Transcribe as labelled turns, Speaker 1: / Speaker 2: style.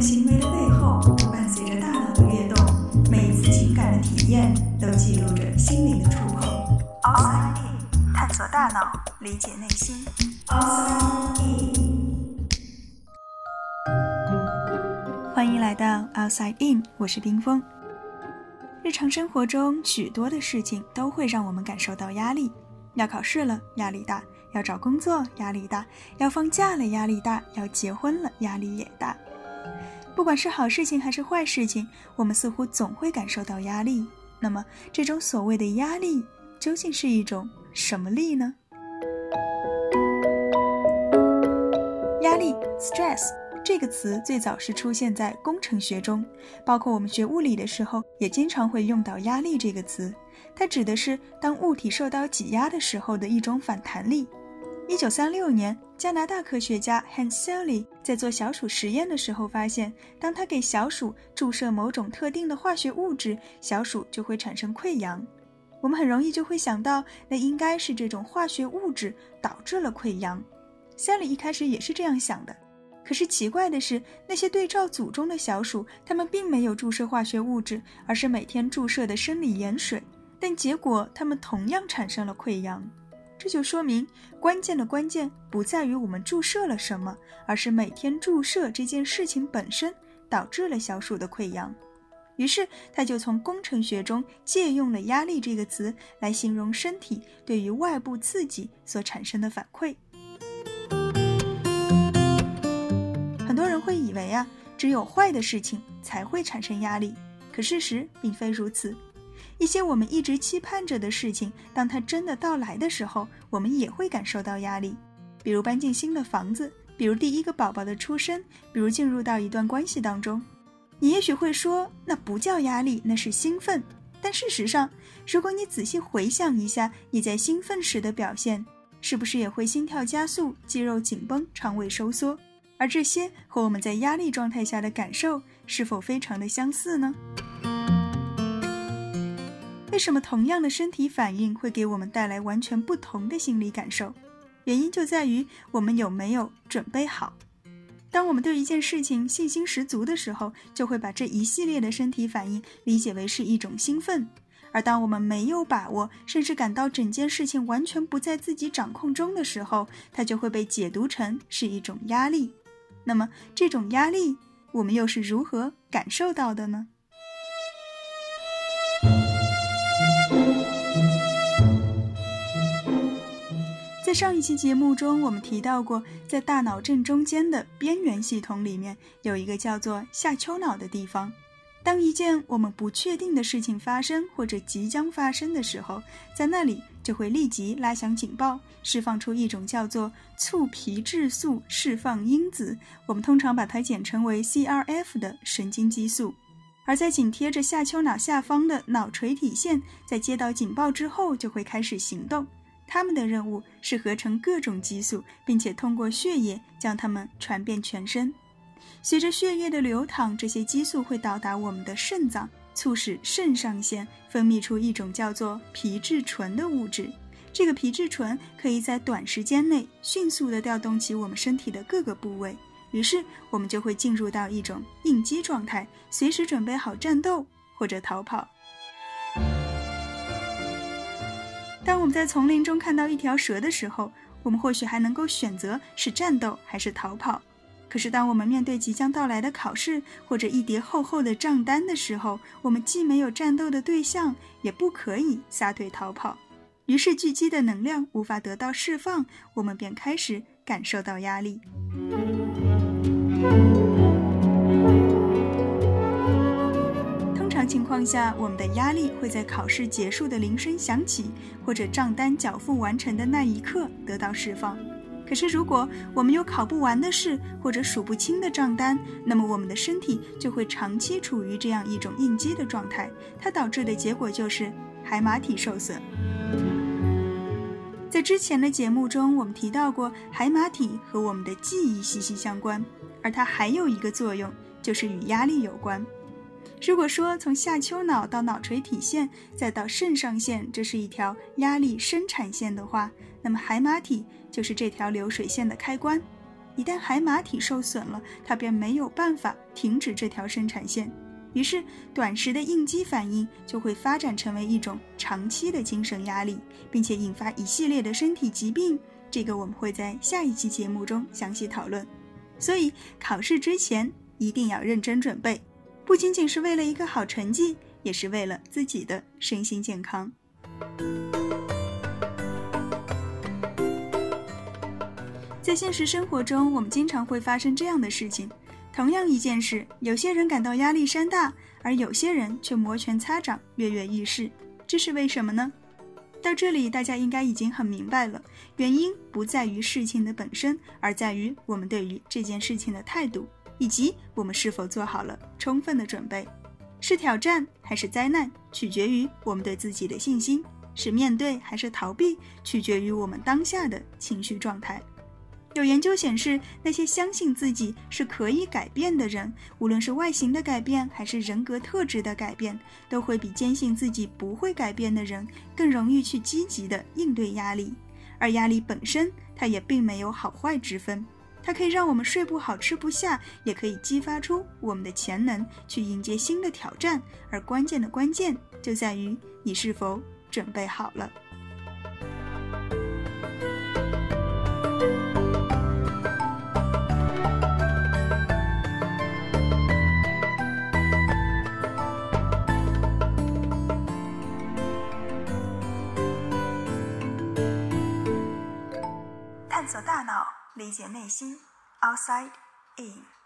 Speaker 1: 行为的背后，伴随着大脑的跃动，每一次情感的体验都记录着心灵的触碰。Outside In，探索大脑，理解内心。Outside In，欢迎来到 Outside In，我是冰峰。日常生活中，许多的事情都会让我们感受到压力。要考试了，压力大；要找工作，压力大；要放假了，压力大；要结婚了，压力也大。不管是好事情还是坏事情，我们似乎总会感受到压力。那么，这种所谓的压力究竟是一种什么力呢？压力 （stress） 这个词最早是出现在工程学中，包括我们学物理的时候，也经常会用到“压力”这个词。它指的是当物体受到挤压的时候的一种反弹力。一九三六年，加拿大科学家 Hans Sely 在做小鼠实验的时候发现，当他给小鼠注射某种特定的化学物质，小鼠就会产生溃疡。我们很容易就会想到，那应该是这种化学物质导致了溃疡。Sely 一开始也是这样想的。可是奇怪的是，那些对照组中的小鼠，它们并没有注射化学物质，而是每天注射的生理盐水，但结果它们同样产生了溃疡。这就说明，关键的关键不在于我们注射了什么，而是每天注射这件事情本身导致了小鼠的溃疡。于是，他就从工程学中借用了“压力”这个词来形容身体对于外部刺激所产生的反馈。很多人会以为啊，只有坏的事情才会产生压力，可事实并非如此。一些我们一直期盼着的事情，当它真的到来的时候，我们也会感受到压力。比如搬进新的房子，比如第一个宝宝的出生，比如进入到一段关系当中。你也许会说，那不叫压力，那是兴奋。但事实上，如果你仔细回想一下你在兴奋时的表现，是不是也会心跳加速、肌肉紧绷、肠胃收缩？而这些和我们在压力状态下的感受，是否非常的相似呢？为什么同样的身体反应会给我们带来完全不同的心理感受？原因就在于我们有没有准备好。当我们对一件事情信心十足的时候，就会把这一系列的身体反应理解为是一种兴奋；而当我们没有把握，甚至感到整件事情完全不在自己掌控中的时候，它就会被解读成是一种压力。那么，这种压力我们又是如何感受到的呢？在上一期节目中，我们提到过，在大脑正中间的边缘系统里面，有一个叫做下丘脑的地方。当一件我们不确定的事情发生或者即将发生的时候，在那里就会立即拉响警报，释放出一种叫做促皮质素释放因子，我们通常把它简称为 CRF 的神经激素。而在紧贴着下丘脑下方的脑垂体腺，在接到警报之后，就会开始行动。他们的任务是合成各种激素，并且通过血液将它们传遍全身。随着血液的流淌，这些激素会到达我们的肾脏，促使肾上腺分泌出一种叫做皮质醇的物质。这个皮质醇可以在短时间内迅速地调动起我们身体的各个部位，于是我们就会进入到一种应激状态，随时准备好战斗或者逃跑。当我们在丛林中看到一条蛇的时候，我们或许还能够选择是战斗还是逃跑。可是，当我们面对即将到来的考试或者一叠厚厚的账单的时候，我们既没有战斗的对象，也不可以撒腿逃跑。于是，聚集的能量无法得到释放，我们便开始感受到压力。况下，我们的压力会在考试结束的铃声响起，或者账单缴付完成的那一刻得到释放。可是，如果我们有考不完的事，或者数不清的账单，那么我们的身体就会长期处于这样一种应激的状态。它导致的结果就是海马体受损。在之前的节目中，我们提到过，海马体和我们的记忆息息相关，而它还有一个作用，就是与压力有关。如果说从下丘脑到脑垂体线，再到肾上腺，这是一条压力生产线的话，那么海马体就是这条流水线的开关。一旦海马体受损了，它便没有办法停止这条生产线。于是，短时的应激反应就会发展成为一种长期的精神压力，并且引发一系列的身体疾病。这个我们会在下一期节目中详细讨论。所以，考试之前一定要认真准备，不仅仅是为了一个好成绩，也是为了自己的身心健康。在现实生活中，我们经常会发生这样的事情。同样一件事，有些人感到压力山大，而有些人却摩拳擦掌、跃跃欲试。这是为什么呢？到这里，大家应该已经很明白了。原因不在于事情的本身，而在于我们对于这件事情的态度，以及我们是否做好了充分的准备。是挑战还是灾难，取决于我们对自己的信心；是面对还是逃避，取决于我们当下的情绪状态。有研究显示，那些相信自己是可以改变的人，无论是外形的改变还是人格特质的改变，都会比坚信自己不会改变的人更容易去积极的应对压力。而压力本身，它也并没有好坏之分，它可以让我们睡不好、吃不下，也可以激发出我们的潜能，去迎接新的挑战。而关键的关键就在于你是否准备好了。探索大脑，理解内心。Outside in。